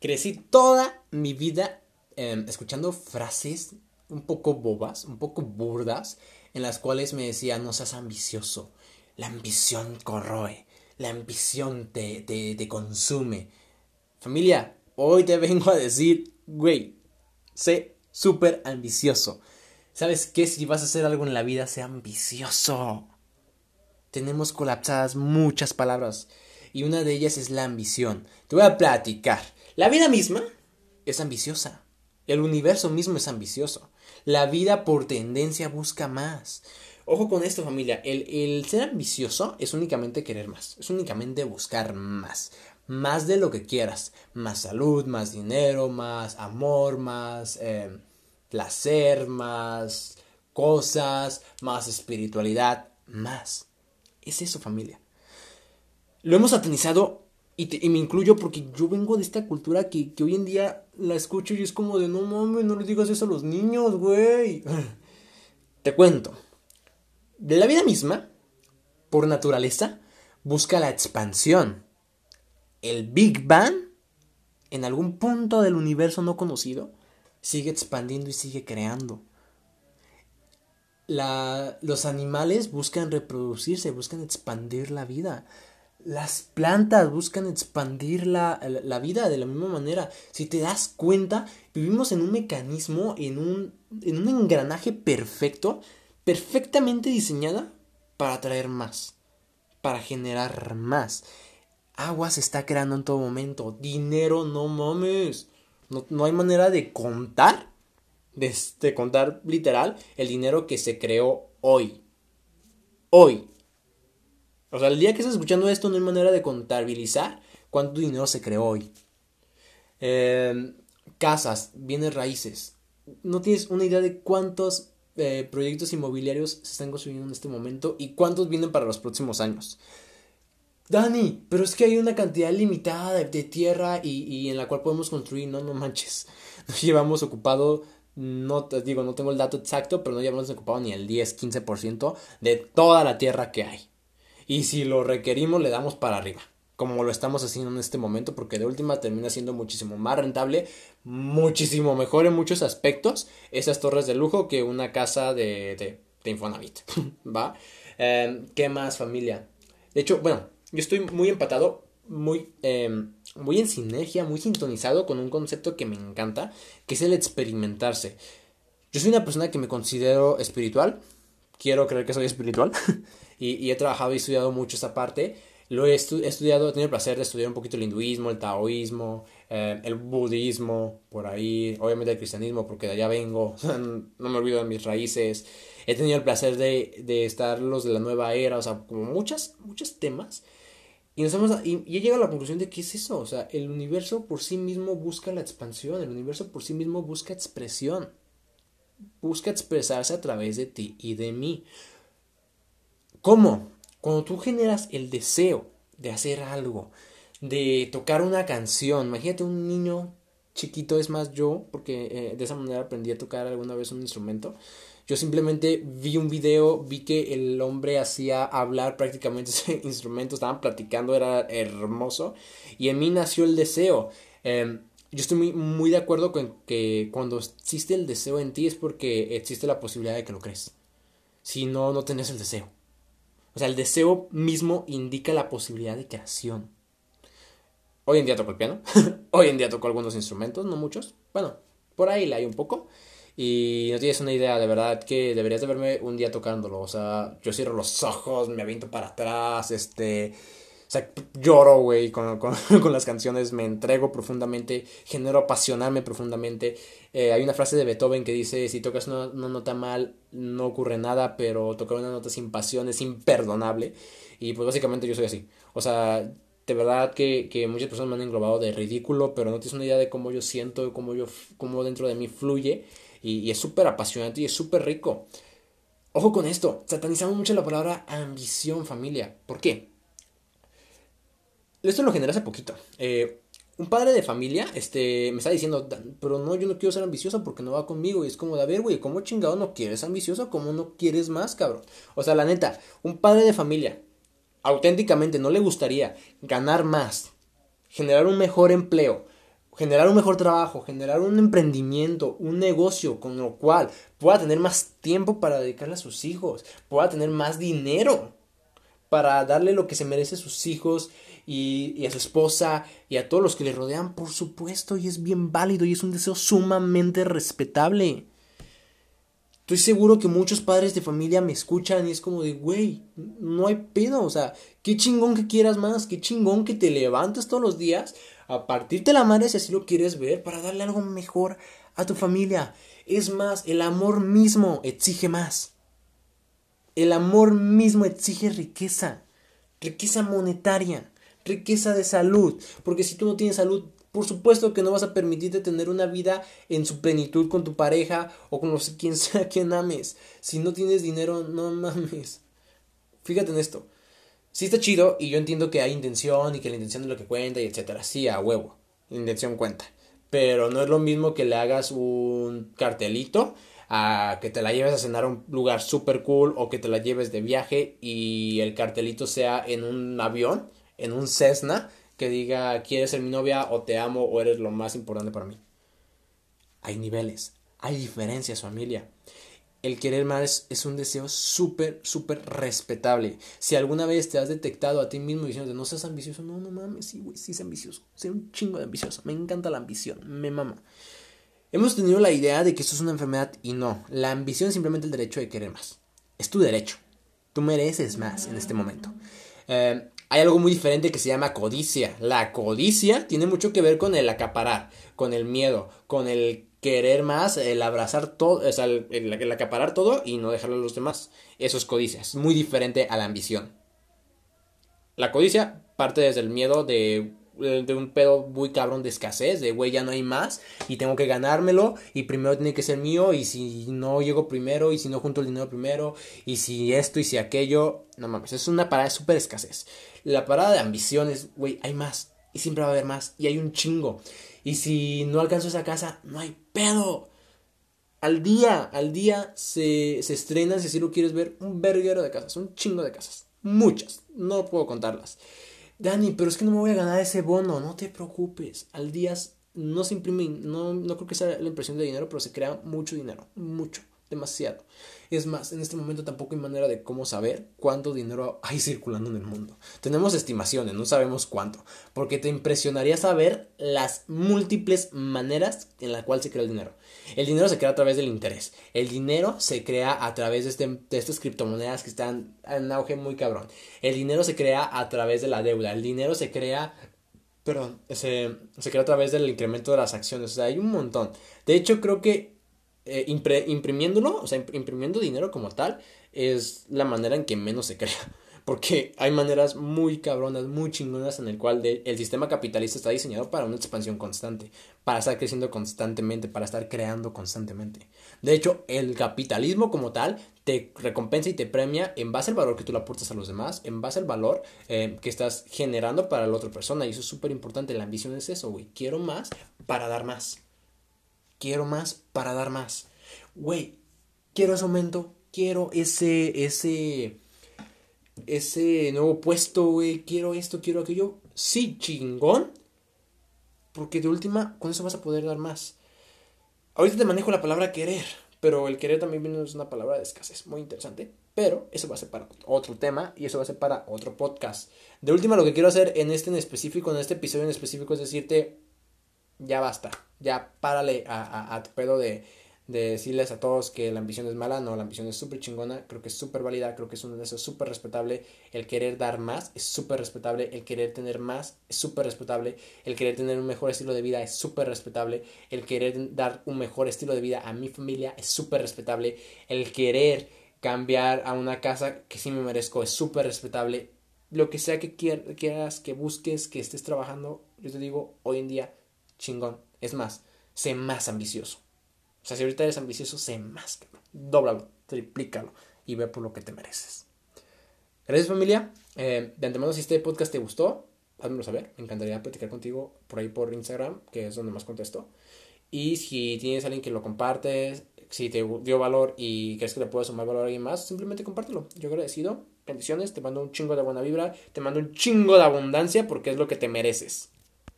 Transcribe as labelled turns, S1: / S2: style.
S1: Crecí toda mi vida em, escuchando frases un poco bobas, un poco burdas, en las cuales me decían, no seas ambicioso, la ambición corroe, la ambición te, te, te consume. Familia, hoy te vengo a decir, güey, sé súper ambicioso. ¿Sabes qué? Si vas a hacer algo en la vida, sé ambicioso. Tenemos colapsadas muchas palabras y una de ellas es la ambición. Te voy a platicar. La vida misma es ambiciosa. El universo mismo es ambicioso. La vida por tendencia busca más. Ojo con esto familia, el, ser ambicioso es únicamente querer más, es únicamente buscar más, más de lo que quieras, más salud, más dinero, más amor, más eh, placer, más cosas, más espiritualidad, más. Es eso familia. Lo hemos satanizado y, me incluyo porque yo vengo de esta cultura que, que, hoy en día la escucho y es como de no mames, no les digas eso a los niños, güey. Te cuento. De la vida misma, por naturaleza, busca la expansión. El Big Bang, en algún punto del universo no conocido, sigue expandiendo y sigue creando. La, los animales buscan reproducirse, buscan expandir la vida. Las plantas buscan expandir la, vida de la misma manera. Si te das cuenta, vivimos en un mecanismo, en un, en un engranaje perfecto, perfectamente diseñada para atraer más, para generar más. Agua se está creando en todo momento. Dinero, no mames. No, no hay manera de contar, de, de contar literal, el dinero que se creó hoy. Hoy. O sea, el día que estás escuchando esto no hay manera de contabilizar cuánto dinero se creó hoy. Em, casas, bienes raíces. No tienes una idea de cuántos eh, proyectos inmobiliarios se están construyendo en este momento y cuántos vienen para los próximos años. Dani, pero es que hay una cantidad limitada de, tierra y, y, en la cual podemos construir. No, no manches. Nos llevamos ocupado, no digo, no tengo el dato exacto, pero no llevamos ocupado ni el 10, 15% de toda la tierra que hay y si lo requerimos le damos para arriba, como lo estamos haciendo en este momento, porque de última termina siendo muchísimo más rentable, muchísimo mejor en muchos aspectos esas torres de lujo que una casa de, de, de Infonavit, ¿va? Em, ¿Qué más familia? De hecho, bueno, yo estoy muy empatado, muy, em, muy en sinergia, muy sintonizado con un concepto que me encanta, que es el experimentarse. Yo soy una persona que me considero espiritual, quiero creer que soy espiritual. y, he trabajado y estudiado mucho esta parte. Lo he, estudiado, he tenido el placer de estudiar un poquito el hinduismo, el taoísmo, eh, el budismo, por ahí, obviamente el cristianismo, porque de allá vengo, no me olvido de mis raíces. He tenido el placer de, de estar los de la nueva era, o sea, como muchas, muchos temas. Y, nos hemos, y, y he llegado a la conclusión de que es eso, o sea, el universo por sí mismo busca la expansión, el universo por sí mismo busca expresión, busca expresarse a través de ti y de mí. ¿Cómo? Cuando tú generas el deseo de hacer algo, de tocar una canción, imagínate un niño chiquito, es más yo, porque eh, de esa manera aprendí a tocar alguna vez un instrumento. Yo simplemente vi un video, vi que el hombre hacía hablar prácticamente ese instrumento, estaban platicando, era hermoso, y en mí nació el deseo. Em, yo estoy muy, muy de acuerdo con que cuando existe el deseo en ti es porque existe la posibilidad de que lo crees. Si no, no tenés el deseo. O sea, el deseo mismo indica la posibilidad de creación. Hoy en día toco el piano. Hoy en día toco algunos instrumentos, no muchos. Bueno, por ahí la hay un poco. Y no tienes una idea, de verdad, que deberías de verme un día tocándolo. O sea, yo cierro los ojos, me aviento para atrás, este sea, lloro, güey, con, con, con, las canciones, me entrego profundamente, genero apasionarme profundamente. Eh, hay una frase de Beethoven que dice, si tocas una, nota mal, no ocurre nada, pero tocar una nota sin pasión es imperdonable. Y pues básicamente yo soy así. O sea, de verdad que, que muchas personas me han englobado de ridículo, pero no tienes una idea de cómo yo siento, cómo, yo, cómo dentro de mí fluye. Y, y es súper apasionante y es súper rico. Ojo con esto, satanizamos mucho la palabra ambición, familia. ¿Por qué? Esto lo generé hace poquito. Eh, un padre de familia este, me está diciendo, pero no, yo no quiero ser ambicioso porque no va conmigo. Y es como, de, a ver, güey, ¿cómo chingado no quieres ambicioso? ¿Cómo no quieres más, cabrón? O sea, la neta, un padre de familia, auténticamente, no le gustaría ganar más, generar un mejor empleo, generar un mejor trabajo, generar un emprendimiento, un negocio, con lo cual pueda tener más tiempo para dedicarle a sus hijos, pueda tener más dinero para darle lo que se merece a sus hijos y, a su esposa y a todos los que le rodean, por supuesto, y es bien válido y es un deseo sumamente respetable. Estoy seguro que muchos padres de familia me escuchan y es como de, güey, no hay pedo, o sea, qué chingón que quieras más, qué chingón que te levantes todos los días a partirte la madre si así lo quieres ver para darle algo mejor a tu familia. Es más, el amor mismo exige más. El amor mismo exige riqueza, riqueza monetaria, riqueza de salud, porque si tú no tienes salud, por supuesto que no vas a permitirte tener una vida en su plenitud con tu pareja o con los, quien sea quien ames. Si no tienes dinero, no mames. Fíjate en esto. Sí está chido y yo entiendo que hay intención y que la intención es lo que cuenta y etcétera. Sí, a huevo. La intención cuenta. Pero no es lo mismo que le hagas un cartelito a que te la lleves a cenar a un lugar super cool o que te la lleves de viaje y el cartelito sea en un avión, en un Cessna, que diga quieres ser mi novia o te amo o eres lo más importante para mí. Hay niveles, hay diferencias familia el querer más es un deseo súper, súper respetable. Si alguna vez te has detectado a ti mismo diciendo no seas ambicioso, no, no mames, sí, güey, sí es ambicioso. Soy un chingo de ambicioso. Me encanta la ambición, me mama. Hemos tenido la idea de que esto es una enfermedad y no. La ambición es simplemente el derecho de querer más. Es tu derecho. Tú mereces más en este momento. Eh, hay algo muy diferente que se llama codicia. La codicia tiene mucho que ver con el acaparar, con el miedo, con el querer más, el abrazar todo, o sea, el, acaparar todo y no dejarlo a los demás. Eso es codicia, es muy diferente a la ambición. La codicia parte desde el miedo de, de un pedo muy cabrón de escasez, de güey, ya no hay más y tengo que ganármelo y primero tiene que ser mío y si no llego primero y si no junto el dinero primero y si esto y si aquello, no mames, es una parada de súper escasez. La parada de ambición es, güey, hay más y siempre va a haber más y hay un chingo. Y si no alcanzo esa casa, no hay pedo. Al día, al día se, se estrenan, si así lo quieres ver, un verguero de casas, un chingo de casas. Muchas, no puedo contarlas. Dani, pero es que no me voy a ganar ese bono, no te preocupes. Al día no se imprime, no, no creo que sea la impresión de dinero, pero se crea mucho dinero, mucho demasiado. Es más, en este momento tampoco hay manera de cómo saber cuánto dinero hay circulando en el mundo. Tenemos estimaciones, no sabemos cuánto, porque te impresionaría saber las múltiples maneras en la cual se crea el dinero. El dinero se crea a través del interés. El dinero se crea a través de, este, de estas criptomonedas que están en auge muy cabrón. El dinero se crea a través de la deuda. El dinero se crea perdón, se, se, crea a través del incremento de las acciones. O sea, hay un montón. De hecho, creo que eh, imprimiéndolo, o sea, imprimiendo dinero como tal, es la manera en que menos se crea. Porque hay maneras muy cabronas, muy chingonas en el cual el sistema capitalista está diseñado para una expansión constante, para estar creciendo constantemente, para estar creando constantemente. De hecho, el capitalismo como tal te recompensa y te premia en base al valor que tú le aportas a los demás, en base al valor eh, que estás generando para la otra persona. Y eso es súper importante. La ambición es eso, güey. Quiero más para dar más quiero más para dar más. Güey, quiero ese aumento, quiero ese, ese, ese nuevo puesto, güey, quiero esto, quiero aquello. Sí, chingón. Porque de última, con eso vas a poder dar más. Ahorita te manejo la palabra querer, pero el querer también es una palabra de escasez, muy interesante. Pero eso va a ser para otro tema y eso va a ser para otro podcast. De última, lo que quiero hacer en este en específico, en este episodio en específico, es decirte, ya basta, ya párale a, a, tu pedo de, de, decirles a todos que la ambición es mala, no, la ambición es súper chingona, creo que es súper válida, creo que es un deseo súper respetable, el querer dar más es súper respetable, el querer tener más es súper respetable, el querer tener un mejor estilo de vida es súper respetable, el querer dar un mejor estilo de vida a mi familia es súper respetable, el querer cambiar a una casa que sí me merezco es súper respetable, lo que sea que quieras, que busques, que estés trabajando, yo te digo, hoy en día chingón. Es más, sé más ambicioso. O sea, si ahorita eres ambicioso, sé más, cabrón. Dóblalo, triplícalo y ve por lo que te mereces. Gracias familia. Eh, de antemano, si este podcast te gustó, házmelo saber. Me encantaría platicar contigo por ahí por Instagram, que es donde más contesto. Y si tienes alguien que lo compartes, si te dio valor y crees que le puedes sumar valor a alguien más, simplemente compártelo. Yo agradecido. Bendiciones, te mando un chingo de buena vibra, te mando un chingo de abundancia porque es lo que te mereces.